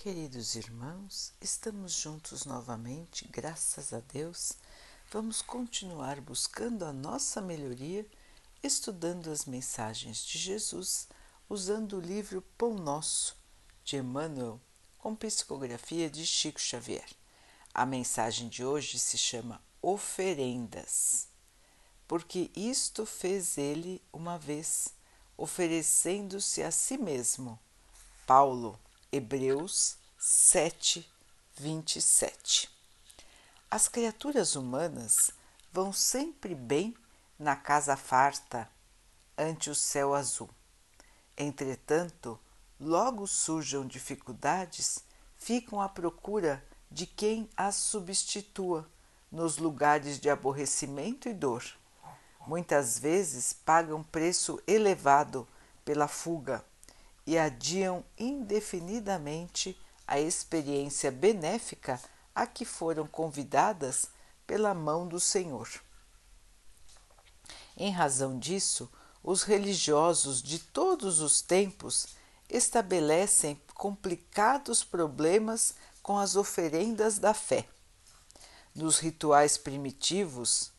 Queridos irmãos, estamos juntos novamente, graças a Deus. Vamos continuar buscando a nossa melhoria, estudando as mensagens de Jesus, usando o livro Pão Nosso, de Emmanuel, com psicografia de Chico Xavier. A mensagem de hoje se chama Oferendas, porque isto fez ele uma vez, oferecendo-se a si mesmo. Paulo Hebreus 7, 27. As criaturas humanas vão sempre bem na casa farta, ante o céu azul. Entretanto, logo surjam dificuldades, ficam à procura de quem as substitua nos lugares de aborrecimento e dor. Muitas vezes pagam preço elevado pela fuga e adiam indefinidamente a experiência benéfica a que foram convidadas pela mão do Senhor. Em razão disso, os religiosos de todos os tempos estabelecem complicados problemas com as oferendas da fé. Nos rituais primitivos,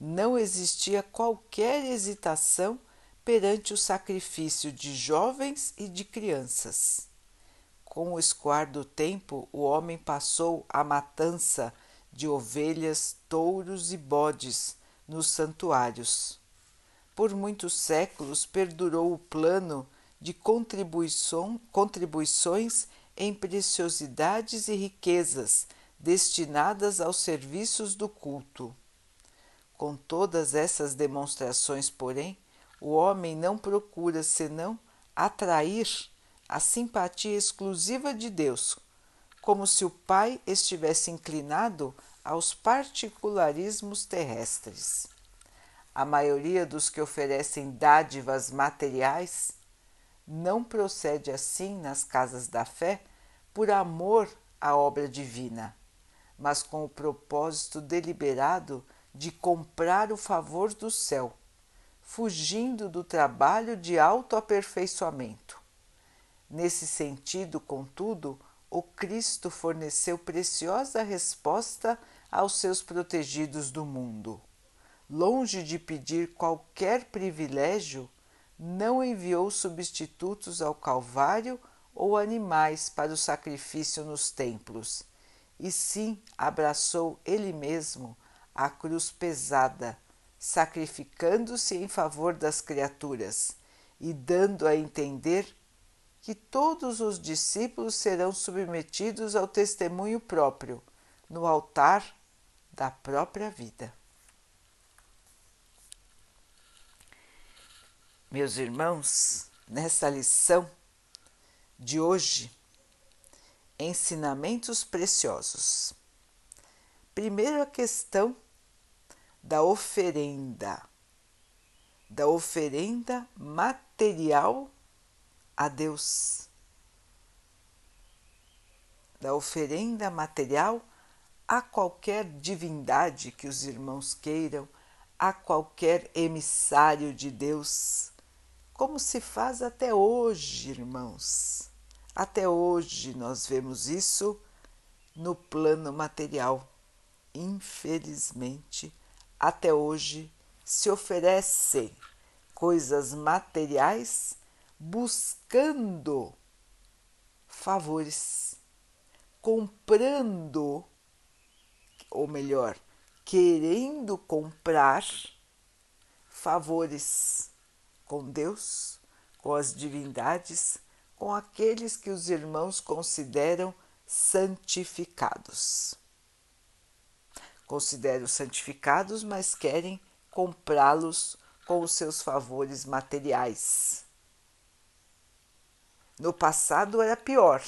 não existia qualquer hesitação perante o sacrifício de jovens e de crianças. Com o escoar do tempo, o homem passou à matança de ovelhas, touros e bodes nos santuários. Por muitos séculos perdurou o plano de contribuições em preciosidades e riquezas destinadas aos serviços do culto. Com todas essas demonstrações, porém, o homem não procura senão atrair a simpatia exclusiva de Deus, como se o Pai estivesse inclinado aos particularismos terrestres. A maioria dos que oferecem dádivas materiais não procede assim nas casas da fé por amor à obra divina, mas com o propósito deliberado de comprar o favor do céu fugindo do trabalho de autoaperfeiçoamento. Nesse sentido, contudo, o Cristo forneceu preciosa resposta aos seus protegidos do mundo. Longe de pedir qualquer privilégio, não enviou substitutos ao Calvário ou animais para o sacrifício nos templos, e sim abraçou ele mesmo a cruz pesada sacrificando-se em favor das criaturas e dando a entender que todos os discípulos serão submetidos ao testemunho próprio no altar da própria vida. Meus irmãos, nessa lição de hoje, ensinamentos preciosos. Primeiro, a questão da oferenda, da oferenda material a Deus, da oferenda material a qualquer divindade que os irmãos queiram, a qualquer emissário de Deus, como se faz até hoje, irmãos. Até hoje nós vemos isso no plano material. Infelizmente, até hoje se oferecem coisas materiais buscando favores, comprando, ou melhor, querendo comprar favores com Deus, com as divindades, com aqueles que os irmãos consideram santificados consideram santificados, mas querem comprá-los com os seus favores materiais. No passado era pior,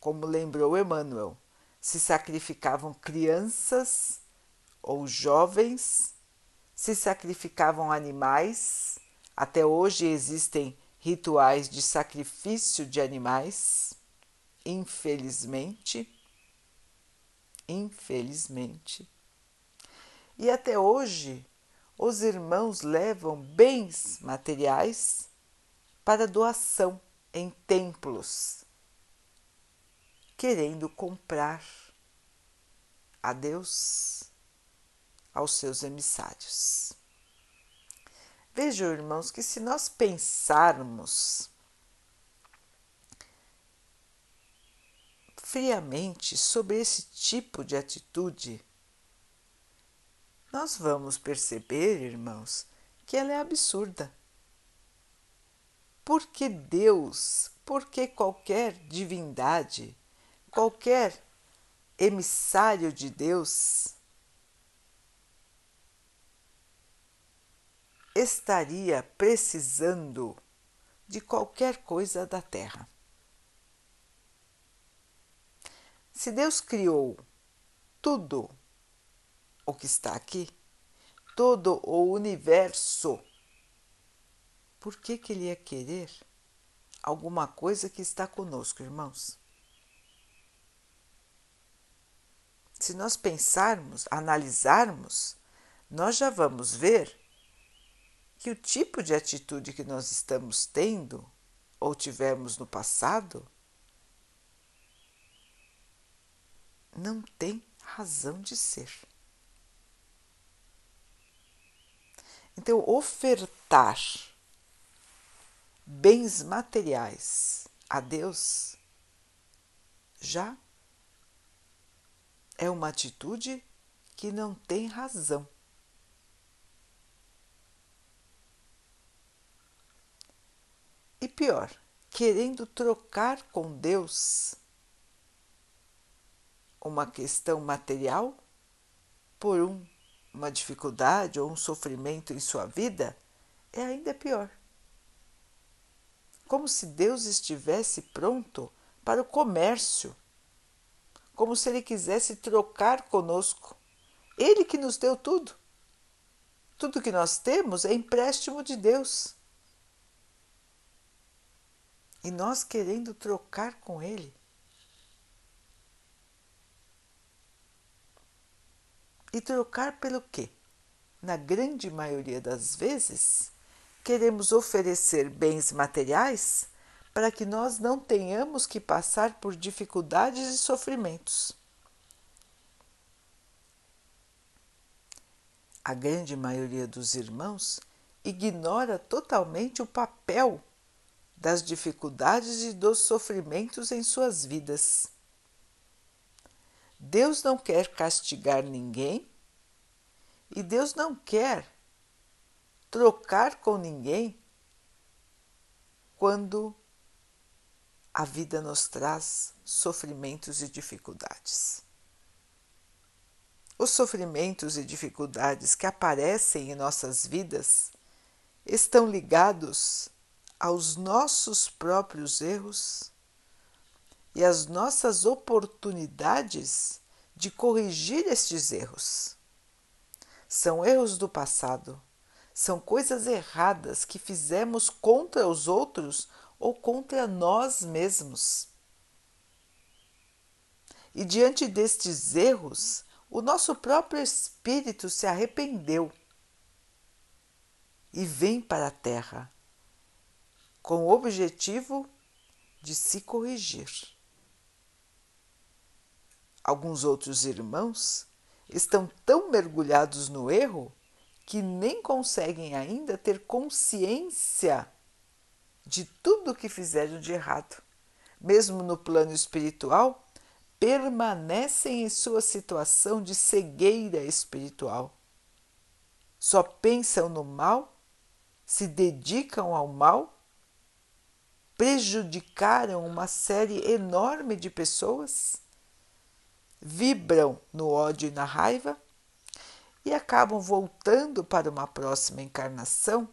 como lembrou Emmanuel, se sacrificavam crianças ou jovens, se sacrificavam animais, até hoje existem rituais de sacrifício de animais, infelizmente infelizmente. E até hoje, os irmãos levam bens materiais para doação em templos. querendo comprar a Deus aos seus emissários. Vejam, irmãos, que se nós pensarmos friamente sobre esse tipo de atitude, nós vamos perceber, irmãos, que ela é absurda. Porque Deus, porque qualquer divindade, qualquer emissário de Deus estaria precisando de qualquer coisa da terra. Se Deus criou tudo o que está aqui, todo o universo, por que, que ele ia querer alguma coisa que está conosco, irmãos? Se nós pensarmos, analisarmos, nós já vamos ver que o tipo de atitude que nós estamos tendo ou tivemos no passado não tem razão de ser. Então, ofertar bens materiais a Deus já é uma atitude que não tem razão. E pior, querendo trocar com Deus uma questão material por um, uma dificuldade ou um sofrimento em sua vida, é ainda pior. Como se Deus estivesse pronto para o comércio, como se Ele quisesse trocar conosco. Ele que nos deu tudo. Tudo que nós temos é empréstimo de Deus e nós querendo trocar com Ele. E trocar pelo quê? Na grande maioria das vezes, queremos oferecer bens materiais para que nós não tenhamos que passar por dificuldades e sofrimentos. A grande maioria dos irmãos ignora totalmente o papel das dificuldades e dos sofrimentos em suas vidas. Deus não quer castigar ninguém e Deus não quer trocar com ninguém quando a vida nos traz sofrimentos e dificuldades. Os sofrimentos e dificuldades que aparecem em nossas vidas estão ligados aos nossos próprios erros e às nossas oportunidades de corrigir estes erros. São erros do passado, são coisas erradas que fizemos contra os outros ou contra nós mesmos. E diante destes erros, o nosso próprio espírito se arrependeu e vem para a terra com o objetivo de se corrigir. Alguns outros irmãos estão tão mergulhados no erro que nem conseguem ainda ter consciência de tudo o que fizeram de errado. Mesmo no plano espiritual, permanecem em sua situação de cegueira espiritual. Só pensam no mal, se dedicam ao mal prejudicaram uma série enorme de pessoas, vibram no ódio e na raiva e acabam voltando para uma próxima encarnação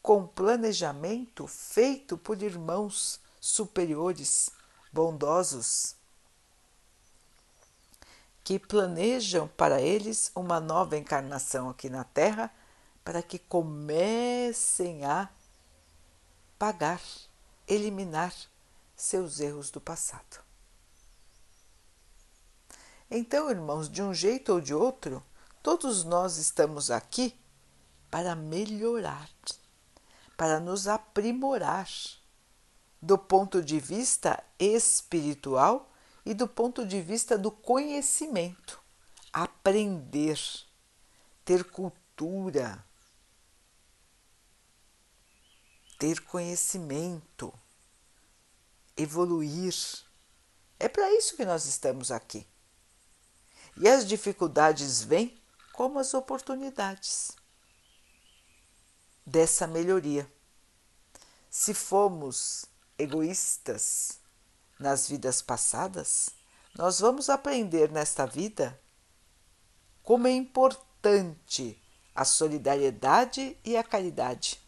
com planejamento feito por irmãos superiores, bondosos, que planejam para eles uma nova encarnação aqui na Terra para que comecem a pagar, eliminar seus erros do passado. Então, irmãos, de um jeito ou de outro, todos nós estamos aqui para melhorar, para nos aprimorar, do ponto de vista espiritual e do ponto de vista do conhecimento. Aprender, ter cultura, ter conhecimento, evoluir. É para isso que nós estamos aqui. E as dificuldades vêm como as oportunidades dessa melhoria. Se fomos egoístas nas vidas passadas, nós vamos aprender nesta vida como é importante a solidariedade e a caridade.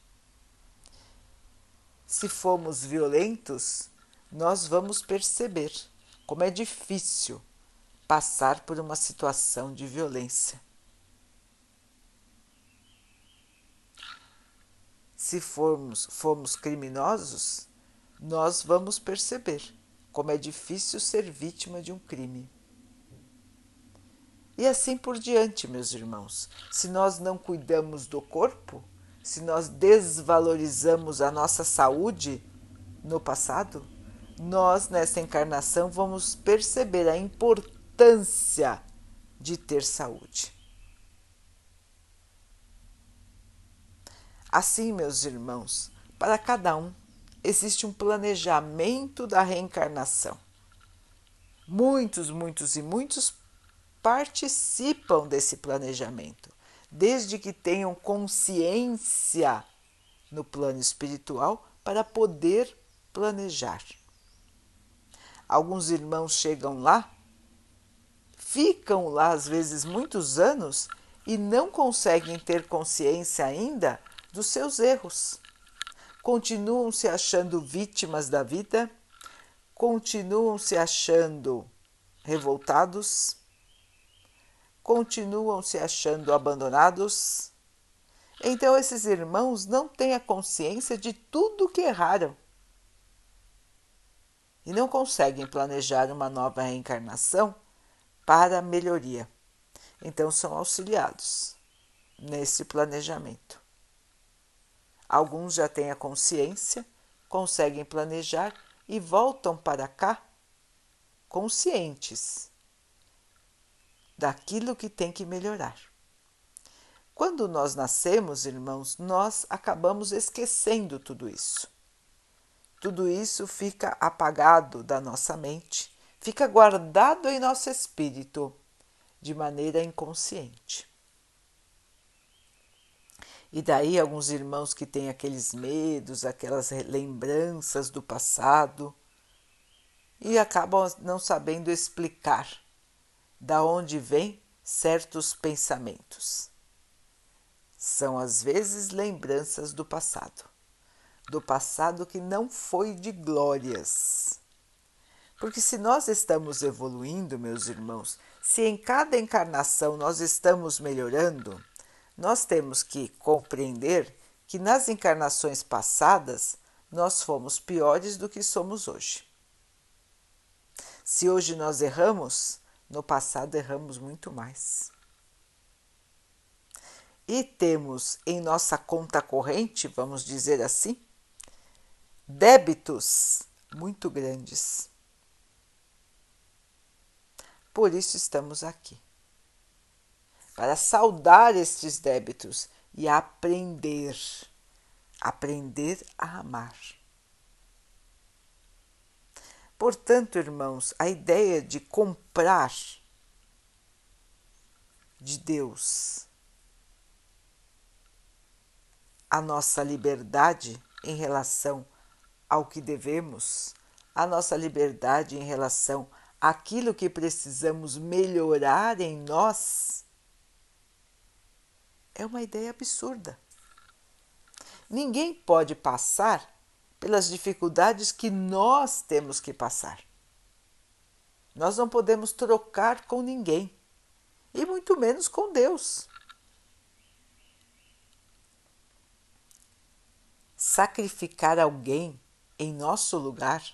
Se fomos violentos, nós vamos perceber como é difícil passar por uma situação de violência. Se formos, formos criminosos, nós vamos perceber como é difícil ser vítima de um crime. E assim por diante, meus irmãos. Se nós não cuidamos do corpo, se nós desvalorizamos a nossa saúde no passado, nós nessa encarnação vamos perceber a importância de ter saúde. Assim, meus irmãos, para cada um existe um planejamento da reencarnação. Muitos, muitos e muitos participam desse planejamento, desde que tenham consciência no plano espiritual para poder planejar. Alguns irmãos chegam lá, ficam lá às vezes muitos anos e não conseguem ter consciência ainda dos seus erros continuam se achando vítimas da vida, continuam se achando revoltados, continuam se achando abandonados. Então, esses irmãos não têm a consciência de tudo que erraram e não conseguem planejar uma nova reencarnação para melhoria. Então, são auxiliados nesse planejamento. Alguns já têm a consciência, conseguem planejar e voltam para cá conscientes daquilo que tem que melhorar. Quando nós nascemos, irmãos, nós acabamos esquecendo tudo isso. Tudo isso fica apagado da nossa mente, fica guardado em nosso espírito de maneira inconsciente. E daí alguns irmãos que têm aqueles medos, aquelas lembranças do passado e acabam não sabendo explicar da onde vêm certos pensamentos. São às vezes lembranças do passado, do passado que não foi de glórias. Porque se nós estamos evoluindo, meus irmãos, se em cada encarnação nós estamos melhorando, nós temos que compreender que nas encarnações passadas nós fomos piores do que somos hoje. Se hoje nós erramos, no passado erramos muito mais. E temos em nossa conta corrente, vamos dizer assim, débitos muito grandes. Por isso estamos aqui para saudar estes débitos e aprender, aprender a amar. Portanto, irmãos, a ideia de comprar de Deus a nossa liberdade em relação ao que devemos, a nossa liberdade em relação àquilo que precisamos melhorar em nós, é uma ideia absurda. Ninguém pode passar pelas dificuldades que nós temos que passar. Nós não podemos trocar com ninguém, e muito menos com Deus. Sacrificar alguém em nosso lugar,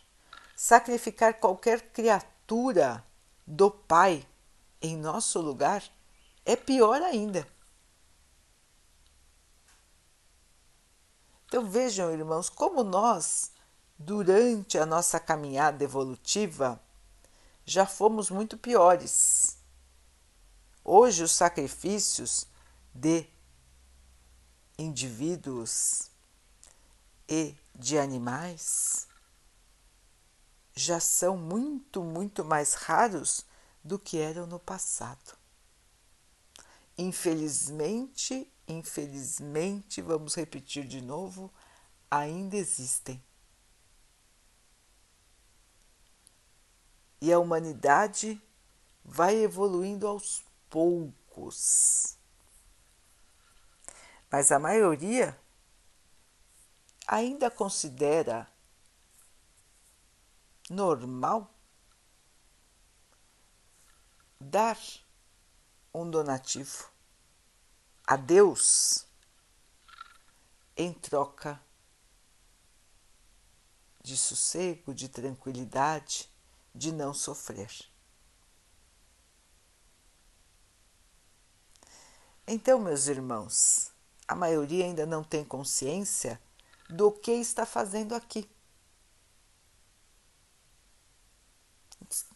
sacrificar qualquer criatura do Pai em nosso lugar, é pior ainda. Então vejam, irmãos, como nós durante a nossa caminhada evolutiva, já fomos muito piores. Hoje, os sacrifícios de indivíduos e de animais já são muito, muito mais raros do que eram no passado. Infelizmente, infelizmente, vamos repetir de novo, ainda existem. E a humanidade vai evoluindo aos poucos. Mas a maioria ainda considera normal dar um donativo a Deus em troca de sossego, de tranquilidade, de não sofrer. Então, meus irmãos, a maioria ainda não tem consciência do que está fazendo aqui.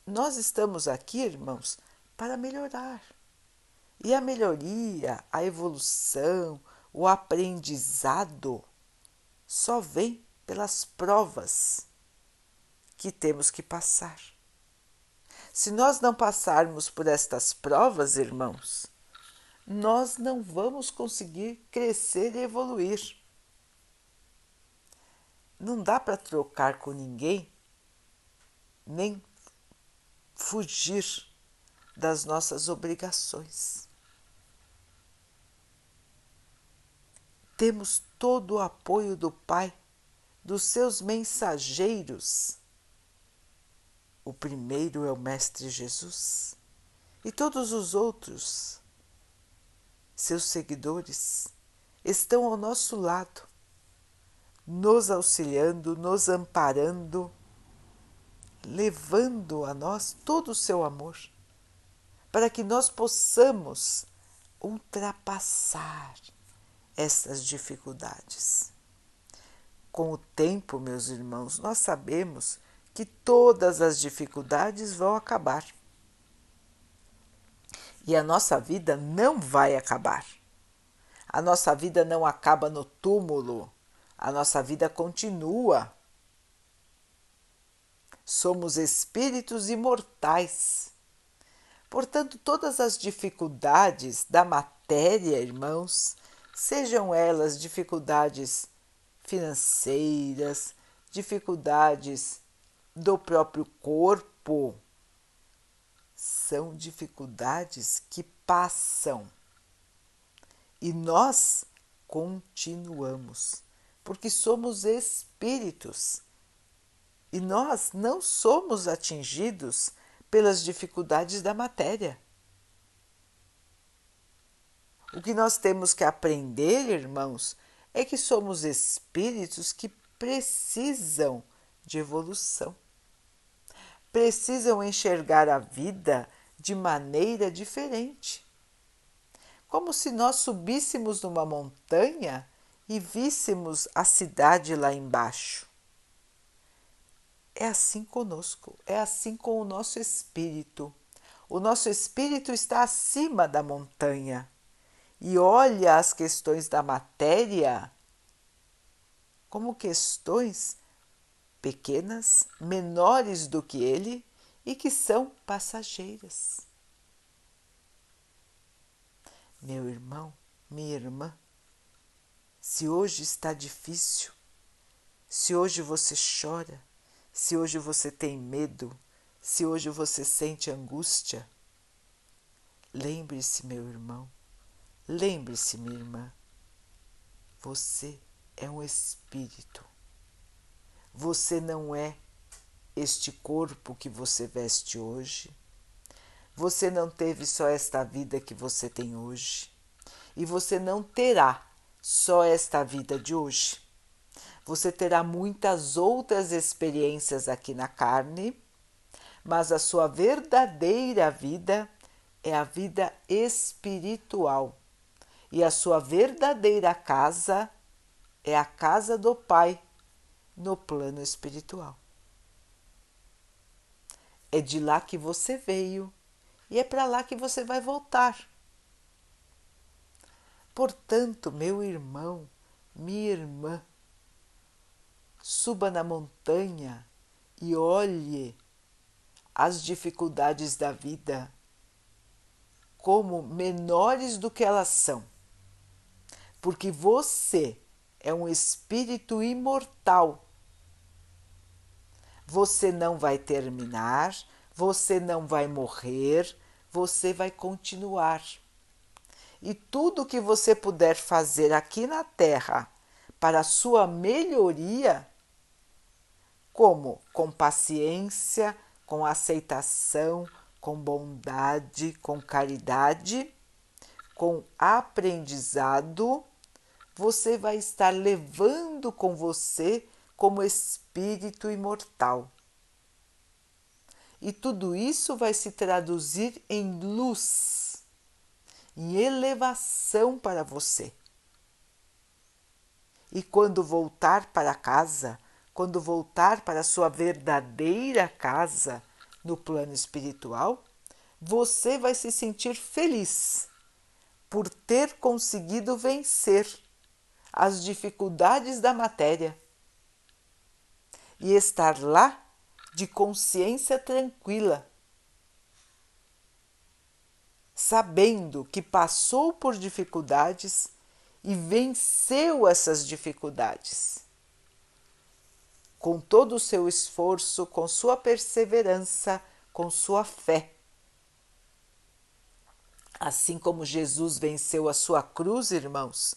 Nós estamos aqui, irmãos, para melhorar. E a melhoria, a evolução, o aprendizado só vem pelas provas que temos que passar. Se nós não passarmos por estas provas, irmãos, nós não vamos conseguir crescer e evoluir. Não dá para trocar com ninguém, nem fugir das nossas obrigações. Temos todo o apoio do Pai, dos seus mensageiros. O primeiro é o Mestre Jesus e todos os outros, seus seguidores, estão ao nosso lado, nos auxiliando, nos amparando levando a nós todo o seu amor, para que nós possamos ultrapassar essas dificuldades. Com o tempo, meus irmãos, nós sabemos que todas as dificuldades vão acabar. E a nossa vida não vai acabar. A nossa vida não acaba no túmulo, a nossa vida continua somos espíritos imortais. Portanto, todas as dificuldades da matéria, irmãos, sejam elas dificuldades financeiras, dificuldades do próprio corpo, são dificuldades que passam. E nós continuamos, porque somos espíritos e nós não somos atingidos pelas dificuldades da matéria. O que nós temos que aprender, irmãos, é que somos espíritos que precisam de evolução. Precisam enxergar a vida de maneira diferente. Como se nós subíssemos numa montanha e víssemos a cidade lá embaixo. É assim conosco, é assim com o nosso espírito. O nosso espírito está acima da montanha e olha as questões da matéria como questões pequenas, menores do que ele e que são passageiras. Meu irmão, minha irmã, se hoje está difícil, se hoje você chora, se hoje você tem medo, se hoje você sente angústia, lembre-se, meu irmão, lembre-se, minha irmã, você é um espírito. Você não é este corpo que você veste hoje. Você não teve só esta vida que você tem hoje. E você não terá só esta vida de hoje você terá muitas outras experiências aqui na carne, mas a sua verdadeira vida é a vida espiritual. E a sua verdadeira casa é a casa do Pai, no plano espiritual. É de lá que você veio e é para lá que você vai voltar. Portanto, meu irmão, minha irmã, suba na montanha e olhe as dificuldades da vida como menores do que elas são. Porque você é um espírito imortal. Você não vai terminar, você não vai morrer, você vai continuar. E tudo que você puder fazer aqui na Terra para a sua melhoria, como com paciência, com aceitação, com bondade, com caridade, com aprendizado, você vai estar levando com você como espírito imortal. E tudo isso vai se traduzir em luz, em elevação para você. E quando voltar para casa, quando voltar para sua verdadeira casa no plano espiritual, você vai se sentir feliz por ter conseguido vencer as dificuldades da matéria e estar lá de consciência tranquila, sabendo que passou por dificuldades e venceu essas dificuldades. Com todo o seu esforço, com sua perseverança, com sua fé. Assim como Jesus venceu a sua cruz, irmãos,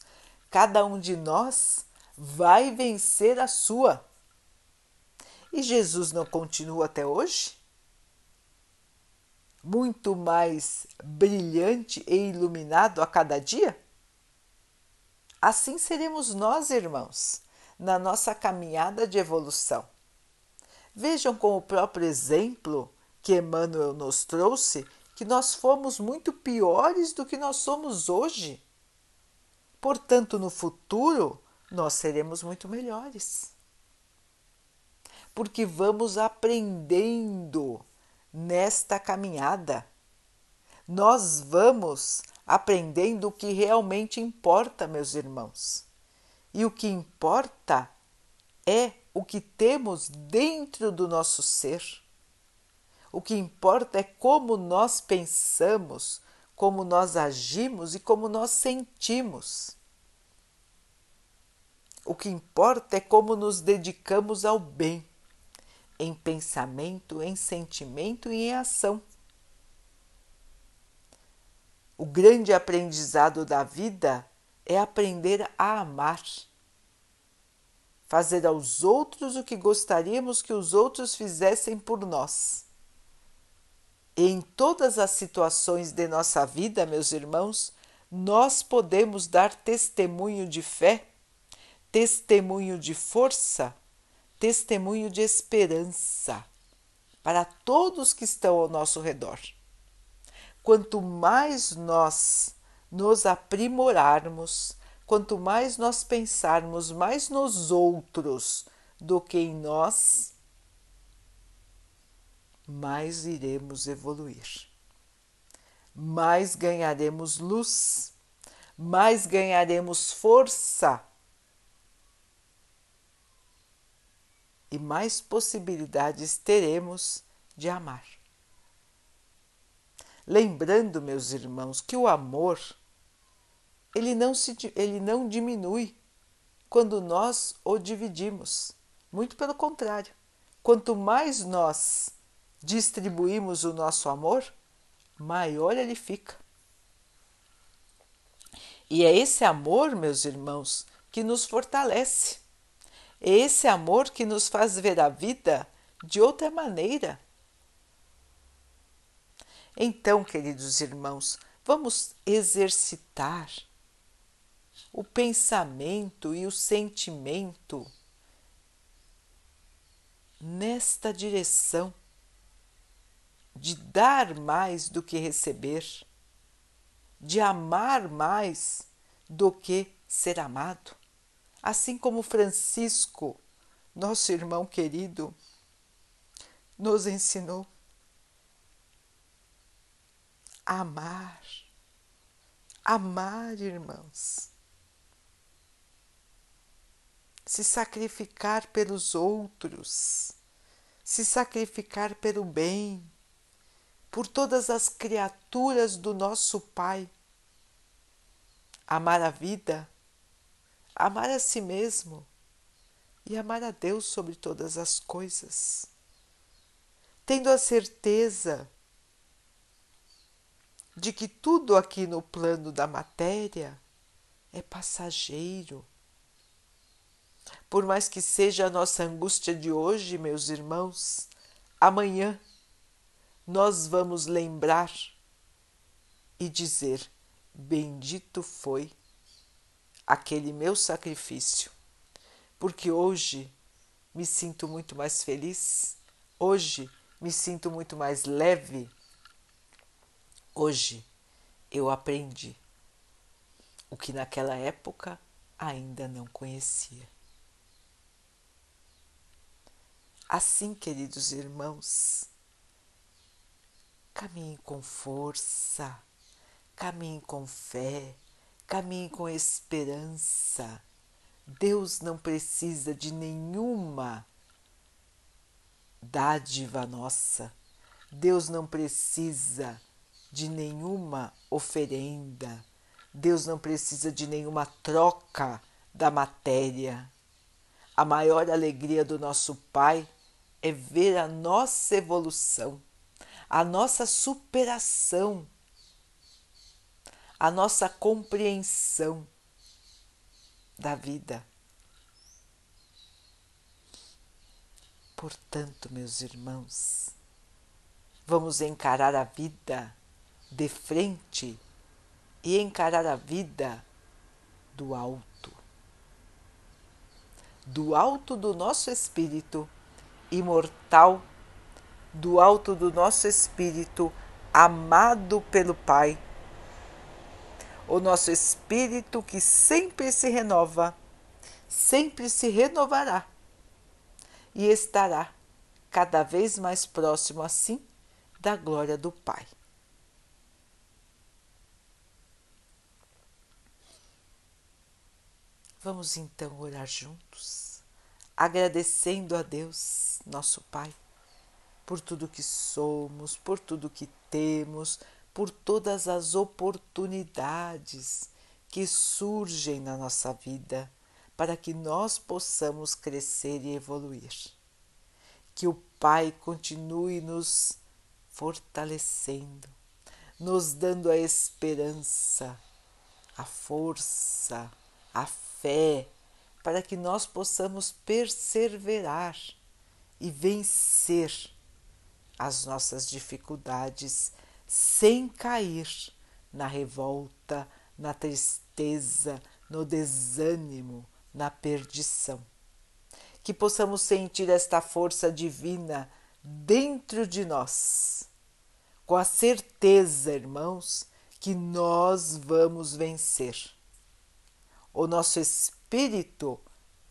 cada um de nós vai vencer a sua. E Jesus não continua até hoje? Muito mais brilhante e iluminado a cada dia? Assim seremos nós, irmãos, na nossa caminhada de evolução. Vejam com o próprio exemplo que Emmanuel nos trouxe que nós fomos muito piores do que nós somos hoje. Portanto, no futuro, nós seremos muito melhores. Porque vamos aprendendo nesta caminhada. Nós vamos aprendendo o que realmente importa, meus irmãos. E o que importa é o que temos dentro do nosso ser. O que importa é como nós pensamos, como nós agimos e como nós sentimos. O que importa é como nos dedicamos ao bem, em pensamento, em sentimento e em ação. O grande aprendizado da vida é aprender a amar. Fazer aos outros o que gostaríamos que os outros fizessem por nós. E em todas as situações de nossa vida, meus irmãos, nós podemos dar testemunho de fé, testemunho de força, testemunho de esperança para todos que estão ao nosso redor quanto mais nós nos aprimorarmos, quanto mais nós pensarmos mais nos outros do que em nós, mais iremos evoluir, mais ganharemos luz, mais ganharemos força e mais possibilidades teremos de amar. Lembrando, meus irmãos, que o amor ele não, se, ele não diminui quando nós o dividimos. Muito pelo contrário. Quanto mais nós distribuímos o nosso amor, maior ele fica. E é esse amor, meus irmãos, que nos fortalece. É esse amor que nos faz ver a vida de outra maneira então, queridos irmãos, vamos exercitar o pensamento e o sentimento nesta direção de dar mais do que receber, de amar mais do que ser amado. Assim como Francisco nosso irmão querido, nos ensinou amar. Amar, irmãos. Se sacrificar pelos outros, se sacrificar pelo bem, por todas as criaturas do nosso Pai. Amar a vida, amar a si mesmo e amar a Deus sobre todas as coisas, tendo a certeza de que tudo aqui no plano da matéria é passageiro. Por mais que seja a nossa angústia de hoje, meus irmãos, amanhã nós vamos lembrar e dizer: Bendito foi aquele meu sacrifício porque hoje me sinto muito mais feliz, hoje me sinto muito mais leve. Hoje eu aprendi o que naquela época ainda não conhecia. Assim, queridos irmãos, caminhe com força, caminhe com fé, caminhe com esperança Deus não precisa de nenhuma dádiva nossa. Deus não precisa de nenhuma oferenda. Deus não precisa de nenhuma troca da matéria. A maior alegria do nosso Pai é ver a nossa evolução, a nossa superação, a nossa compreensão da vida. Portanto, meus irmãos, vamos encarar a vida de frente e encarar a vida do alto. Do alto do nosso espírito imortal, do alto do nosso espírito amado pelo Pai o nosso espírito que sempre se renova, sempre se renovará e estará cada vez mais próximo assim da glória do Pai. Vamos então orar juntos, agradecendo a Deus, nosso Pai, por tudo que somos, por tudo que temos, por todas as oportunidades que surgem na nossa vida para que nós possamos crescer e evoluir. Que o Pai continue nos fortalecendo, nos dando a esperança, a força, a fé, para que nós possamos perseverar e vencer as nossas dificuldades sem cair na revolta, na tristeza, no desânimo, na perdição. Que possamos sentir esta força divina dentro de nós, com a certeza, irmãos, que nós vamos vencer. O nosso espírito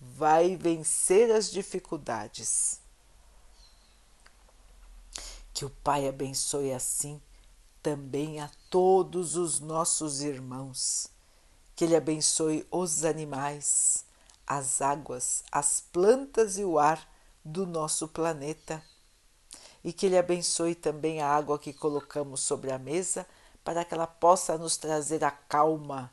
vai vencer as dificuldades. Que o Pai abençoe assim também a todos os nossos irmãos. Que Ele abençoe os animais, as águas, as plantas e o ar do nosso planeta. E que Ele abençoe também a água que colocamos sobre a mesa para que ela possa nos trazer a calma